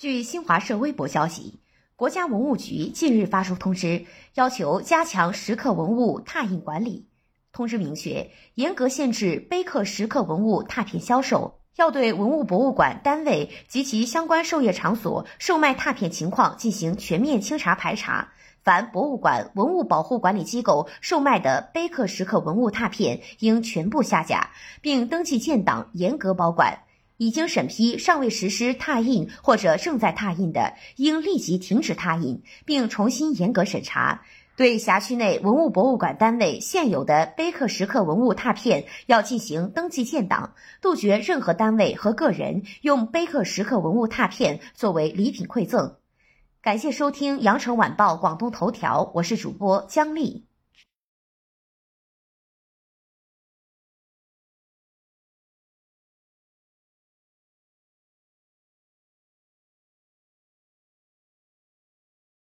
据新华社微博消息，国家文物局近日发出通知，要求加强石刻文物拓印管理。通知明确，严格限制碑刻石刻文物拓片销售，要对文物博物馆单位及其相关授业场所售卖拓片情况进行全面清查排查。凡博物馆、文物保护管理机构售卖的碑刻石刻文物拓片，应全部下架，并登记建档，严格保管。已经审批尚未实施拓印或者正在拓印的，应立即停止拓印，并重新严格审查。对辖区内文物博物馆单位现有的碑刻石刻文物拓片，要进行登记建档，杜绝任何单位和个人用碑刻石刻文物拓片作为礼品馈赠。感谢收听羊城晚报广东头条，我是主播姜丽。